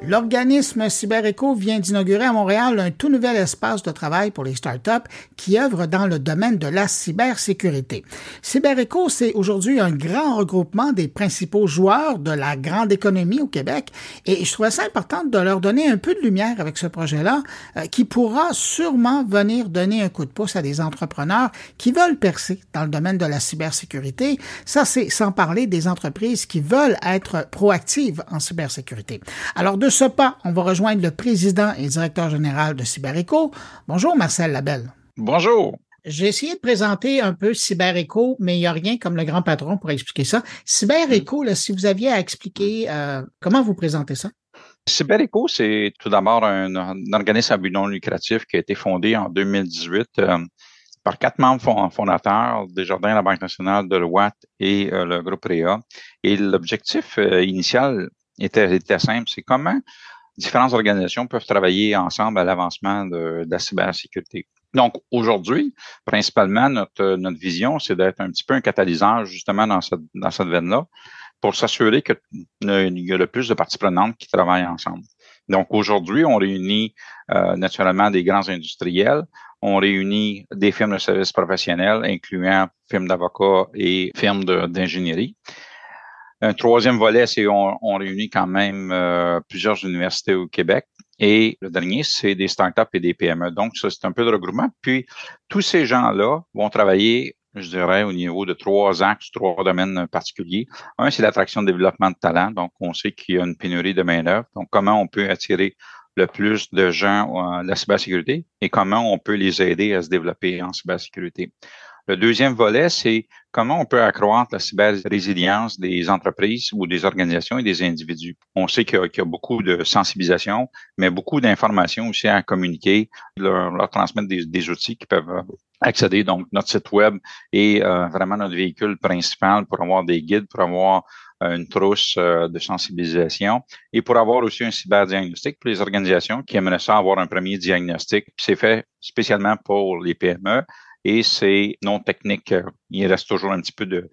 L'organisme CyberEco vient d'inaugurer à Montréal un tout nouvel espace de travail pour les startups qui œuvrent dans le domaine de la cybersécurité. CyberEco, c'est aujourd'hui un grand regroupement des principaux joueurs de la grande économie au Québec et je trouvais ça important de leur donner un peu de lumière avec ce projet-là euh, qui pourra sûrement venir donner un coup de pouce à des entrepreneurs qui veulent percer dans le domaine de la cybersécurité. Ça, c'est sans parler des entreprises qui veulent être proactives en cybersécurité. Alors, de ce pas, on va rejoindre le président et directeur général de CyberEco. Bonjour, Marcel Labelle. Bonjour. J'ai essayé de présenter un peu CyberEco, mais il n'y a rien comme le grand patron pour expliquer ça. CyberEco, si vous aviez à expliquer, euh, comment vous présentez ça? CyberEco, c'est tout d'abord un, organisme à but non lucratif qui a été fondé en 2018 euh, par quatre membres fondateurs, Desjardins, la Banque nationale, Deloitte et euh, le groupe REA. Et l'objectif initial était, simple. C'est comment différentes organisations peuvent travailler ensemble à l'avancement de, la cybersécurité. Donc, aujourd'hui, principalement, notre, notre vision, c'est d'être un petit peu un catalyseur justement dans cette, dans cette veine-là pour s'assurer qu'il y a le plus de parties prenantes qui travaillent ensemble. Donc, aujourd'hui, on réunit euh, naturellement des grands industriels, on réunit des firmes de services professionnels, incluant firmes d'avocats et firmes d'ingénierie. Un troisième volet, c'est on, on réunit quand même euh, plusieurs universités au Québec. Et le dernier, c'est des startups et des PME. Donc, ça, c'est un peu de regroupement. Puis, tous ces gens-là vont travailler, je dirais, au niveau de trois axes, trois domaines particuliers. Un, c'est l'attraction de développement de talent. Donc, on sait qu'il y a une pénurie de main-d'œuvre. Donc, comment on peut attirer le plus de gens à la cybersécurité et comment on peut les aider à se développer en cybersécurité. Le deuxième volet, c'est comment on peut accroître la cyber-résilience des entreprises ou des organisations et des individus? On sait qu'il y, a beaucoup de sensibilisation, mais beaucoup d'informations aussi à communiquer, leur, transmettre des, outils qui peuvent accéder. Donc, notre site web est euh, vraiment notre véhicule principal pour avoir des guides, pour avoir euh, une trousse euh, de sensibilisation et pour avoir aussi un cyberdiagnostic pour les organisations qui aimeraient ça avoir un premier diagnostic. C'est fait spécialement pour les PME et c'est non technique. Il reste toujours un petit peu de,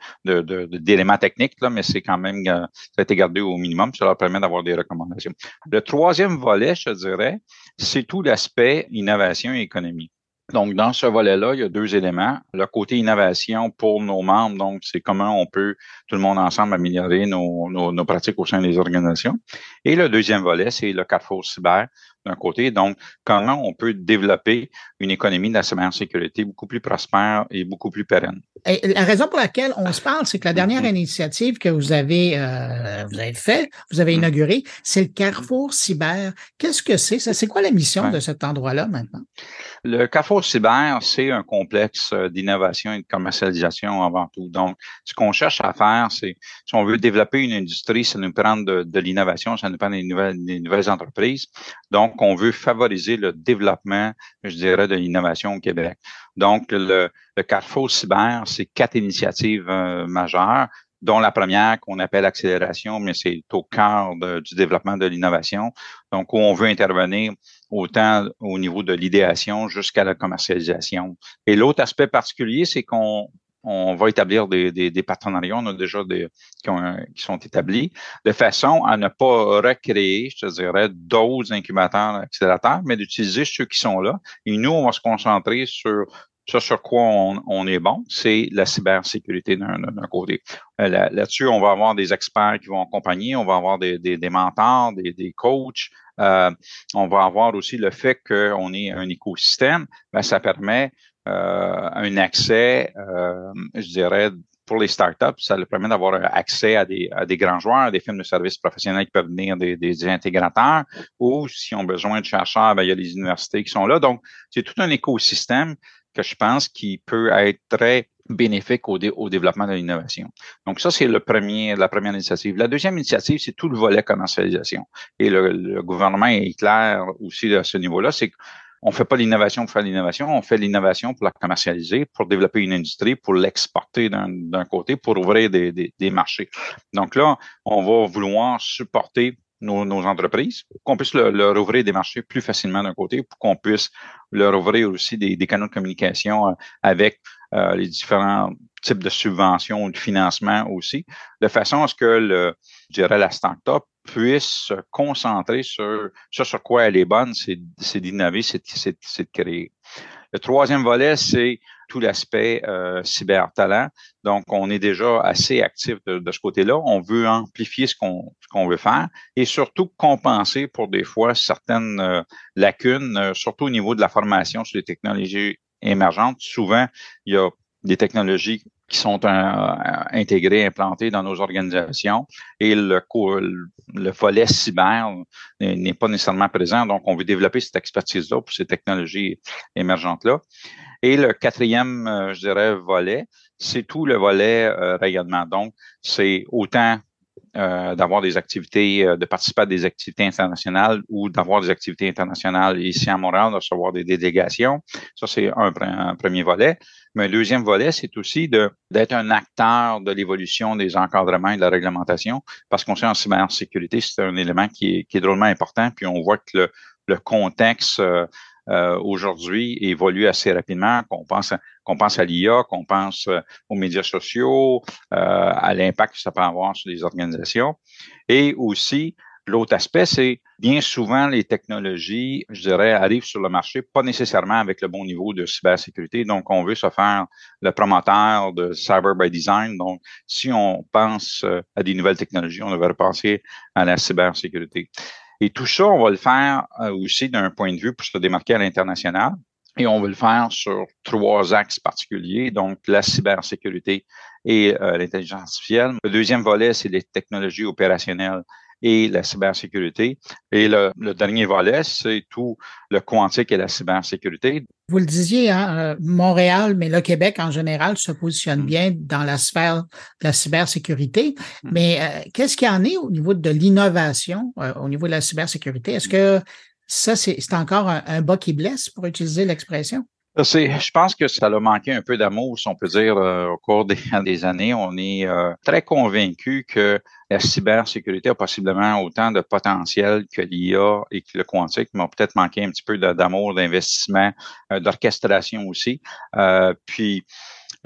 d'éléments techniques, là, mais c'est quand même, ça a été gardé au minimum. Ça leur permet d'avoir des recommandations. Le troisième volet, je dirais, c'est tout l'aspect innovation et économie. Donc, dans ce volet-là, il y a deux éléments. Le côté innovation pour nos membres, donc c'est comment on peut, tout le monde ensemble, améliorer nos, nos pratiques au sein des organisations. Et le deuxième volet, c'est le Carrefour Cyber, d'un côté. Donc, comment on peut développer une économie de la cybersécurité beaucoup plus prospère et beaucoup plus pérenne? la raison pour laquelle on se parle, c'est que la dernière mm-hmm. initiative que vous avez, euh, vous avez fait, vous avez mm-hmm. inaugurée, c'est le Carrefour Cyber. Qu'est-ce que c'est? C'est quoi la mission de cet endroit-là maintenant? Le Carrefour Cyber, c'est un complexe euh, d'innovation et de commercialisation avant tout. Donc, ce qu'on cherche à faire, c'est si on veut développer une industrie, ça nous prend de, l'innovation, ça nous prend des nouvelles, des entreprises. Donc, qu'on veut favoriser le développement, je dirais, de l'innovation au Québec. Donc, le, Carrefour Cyber, c'est quatre initiatives euh, majeures dont la première qu'on appelle accélération, mais c'est au cœur du développement de l'innovation. Donc, où on veut intervenir autant au niveau de l'idéation jusqu'à la commercialisation. Et l'autre aspect particulier, c'est qu'on on va établir des, des, partenariats, on a déjà des qui, qui, sont établis, de façon à ne pas recréer, je te dirais, d'autres incubateurs, accélérateurs, mais d'utiliser ceux qui sont là. Et nous, on va se concentrer sur ce sur quoi on, est bon, c'est la cybersécurité d'un côté. Euh, là-dessus, on va avoir des experts qui vont accompagner, on va avoir des, des, des mentors, des, coachs, euh, on va avoir aussi le fait qu'on ait un écosystème, ben, ça permet euh, un accès, je dirais, pour les startups, ça leur permet d'avoir accès à des, à des grands joueurs, des firmes de services professionnels qui peuvent venir des, intégrateurs, ou s'ils ont besoin de chercheurs, ben, il y a les universités qui sont là. Donc, c'est tout un écosystème que je pense qui peut être très bénéfique au, au développement de l'innovation. Donc ça, c'est le premier, la première initiative. La deuxième initiative, c'est tout le volet commercialisation. Et le, le gouvernement est clair aussi à ce niveau-là, c'est on fait pas l'innovation pour faire l'innovation, on fait l'innovation pour la commercialiser, pour développer une industrie, pour l'exporter d'un côté, pour ouvrir des, des, marchés. Donc là, on va vouloir supporter nos, nos entreprises, qu'on puisse leur, ouvrir des marchés plus facilement d'un côté, pour qu'on puisse leur ouvrir aussi des, des canaux de communication euh, avec euh, les différents types de subventions ou de financement aussi, de façon à ce que le, je dirais, la start-up puisse se concentrer sur ce sur quoi elle est bonne, c'est d'innover, c'est de créer. Le troisième volet, c'est tout l'aspect euh, cyber-talent. Donc, on est déjà assez actif de, ce côté-là. On veut amplifier ce qu'on qu'on veut faire et surtout compenser pour des fois certaines euh, lacunes, euh, surtout au niveau de la formation sur les technologies émergentes. Souvent, il y a des technologies qui sont intégrées, implantées dans nos organisations et le, le volet cyber n'est pas nécessairement présent. Donc, on veut développer cette expertise-là pour ces technologies émergentes-là. Et le quatrième, euh, je dirais, volet, c'est tout le volet euh, rayonnement. Donc, c'est autant euh, d'avoir des activités, de participer à des activités internationales ou d'avoir des activités internationales ici à Montréal, de recevoir des délégations. Ça, c'est un, premier volet. Mais un deuxième volet, c'est aussi d'être un acteur de l'évolution des encadrements et de la réglementation, parce qu'on sait en cybersécurité, c'est un élément qui est, qui est drôlement important, puis on voit que le, le contexte euh, aujourd'hui évolue assez rapidement, qu'on pense, qu'on pense à l'IA, qu'on pense euh, aux médias sociaux, euh, à l'impact que ça peut avoir sur les organisations. Et aussi, l'autre aspect, c'est bien souvent les technologies, je dirais, arrivent sur le marché pas nécessairement avec le bon niveau de cybersécurité. Donc, on veut se faire le promoteur de Cyber by Design. Donc, si on pense à des nouvelles technologies, on devrait penser à la cybersécurité. Et tout ça, on va le faire euh, aussi d'un point de vue pour se démarquer à l'international. Et on va le faire sur trois axes particuliers, donc la cybersécurité et euh, l'intelligence artificielle. Le deuxième volet, c'est les technologies opérationnelles et la cybersécurité. Et le, dernier volet, c'est tout le quantique et la cybersécurité. Vous le disiez, hein, euh, Montréal, mais le Québec en général se positionne mm. bien dans la sphère de la cybersécurité. Mm. Mais euh, qu'est-ce qu'il y en est au niveau de l'innovation, euh, au niveau de la cybersécurité? Est-ce que ça, c'est encore un, un bas qui blesse, pour utiliser l'expression? Je pense que ça a manqué un peu d'amour, si on peut dire, euh, au cours des, années. On est euh, très convaincu que la cybersécurité a possiblement autant de potentiel que l'IA et que le quantique, mais on peut-être manqué un petit peu d'amour, d'investissement, euh, d'orchestration aussi. puis,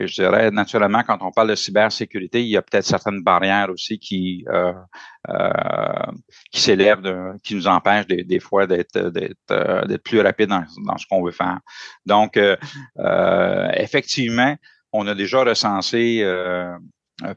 je dirais, naturellement, quand on parle de cybersécurité, il y a peut-être certaines barrières aussi qui euh, euh, qui s'élèvent, qui nous empêchent des, fois d'être d'être euh, d'être plus rapide dans, ce qu'on veut faire. Donc, euh, effectivement, on a déjà recensé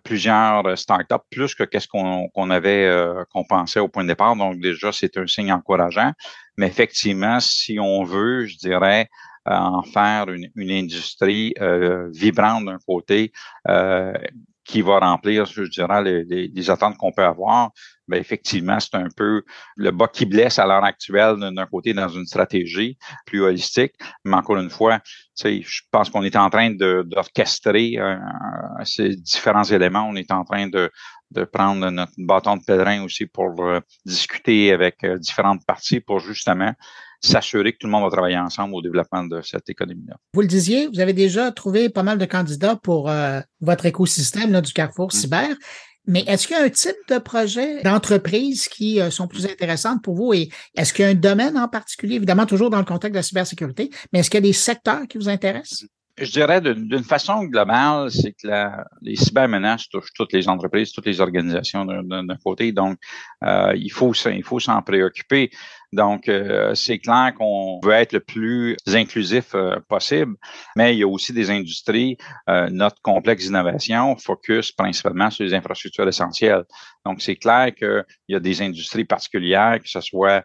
plusieurs startups, plus que qu'est-ce qu'on qu'on avait qu'on pensait au point de départ. Donc, déjà, c'est un signe encourageant. Mais effectivement, si on veut, je dirais, en faire une, une industrie euh, vibrante d'un côté euh, qui va remplir, je dirais, les, les, attentes qu'on peut avoir, mais ben, effectivement, c'est un peu le bas qui blesse à l'heure actuelle d'un côté dans une stratégie plus holistique. Mais encore une fois, je pense qu'on est en train d'orchestrer euh, ces différents éléments. On est en train de, de prendre notre bâton de pèlerin aussi pour discuter avec différentes parties pour justement s'assurer que tout le monde va travailler ensemble au développement de cette économie-là. Vous le disiez, vous avez déjà trouvé pas mal de candidats pour euh, votre écosystème là, du Carrefour mm. Cyber. Mais est-ce qu'il y a un type de projet d'entreprise qui euh, sont plus intéressantes pour vous? Et est-ce qu'il y a un domaine en particulier, évidemment toujours dans le contexte de la cybersécurité, mais est-ce qu'il y a des secteurs qui vous intéressent? Je dirais d'une façon globale, c'est que la, les cybermenaces touchent toutes les entreprises, toutes les organisations d'un côté. Donc, euh, il faut il faut s'en préoccuper. Donc, euh, c'est clair qu'on veut être le plus inclusif euh, possible, mais il y a aussi des industries. Euh, notre complexe d'innovation focus principalement sur les infrastructures essentielles. Donc, c'est clair qu'il y a des industries particulières, que ce soit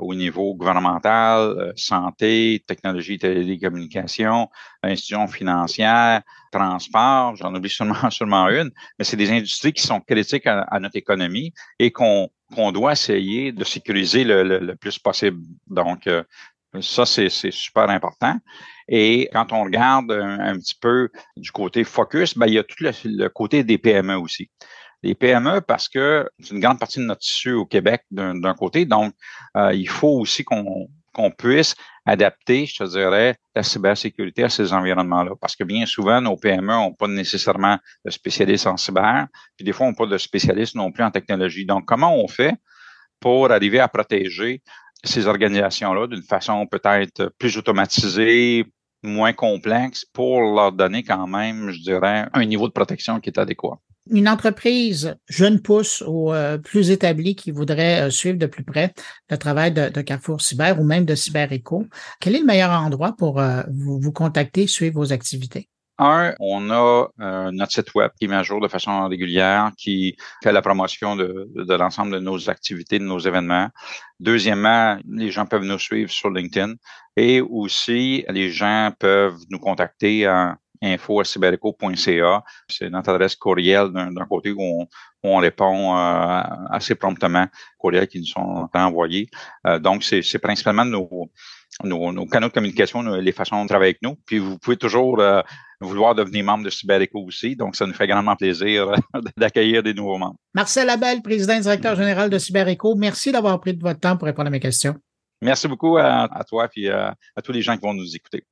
au niveau gouvernemental, santé, technologie et télécommunications, institutions financières, transport, j'en oublie seulement, seulement une, mais c'est des industries qui sont critiques à notre économie et qu'on qu'on doit essayer de sécuriser le, plus possible. Donc, euh, ça, c'est super important. Et quand on regarde un, petit peu du côté focus, ben, il y a tout le, côté des PME aussi. Les PME, parce que c'est une grande partie de notre tissu au Québec d'un côté, donc euh, il faut aussi qu'on qu'on puisse adapter, je te dirais, la cybersécurité à ces environnements-là. Parce que bien souvent, nos PME n'ont pas nécessairement de spécialistes en cyber, puis des fois, n'ont pas de spécialistes non plus en technologie. Donc, comment on fait pour arriver à protéger ces organisations-là d'une façon peut-être plus automatisée, moins complexe, pour leur donner quand même, je dirais, un niveau de protection qui est adéquat? Une entreprise jeune pousse ou euh, plus établie qui voudrait euh, suivre de plus près le travail de, Carrefour Cyber ou même de CyberEco, quel est le meilleur endroit pour vous, vous contacter, suivre vos activités? Un, on a euh, notre site web qui met à jour de façon régulière, qui fait la promotion de, de l'ensemble de nos activités, de nos événements. Deuxièmement, les gens peuvent nous suivre sur LinkedIn et aussi les gens peuvent nous contacter à info.cybereco.ca. C'est notre adresse courriel d'un côté où on, répond euh, assez promptement, courriels qui nous sont envoyés. Euh, donc, c'est principalement nos, nos, canaux de communication, les façons de travailler avec nous. Puis vous pouvez toujours euh, vouloir devenir membre de CyberEco aussi. Donc, ça nous fait grandement plaisir d'accueillir des nouveaux membres. Marcel Abel, président et directeur général de CyberEco, merci d'avoir pris de votre temps pour répondre à mes questions. Merci beaucoup à, toi et à tous les gens qui vont nous écouter.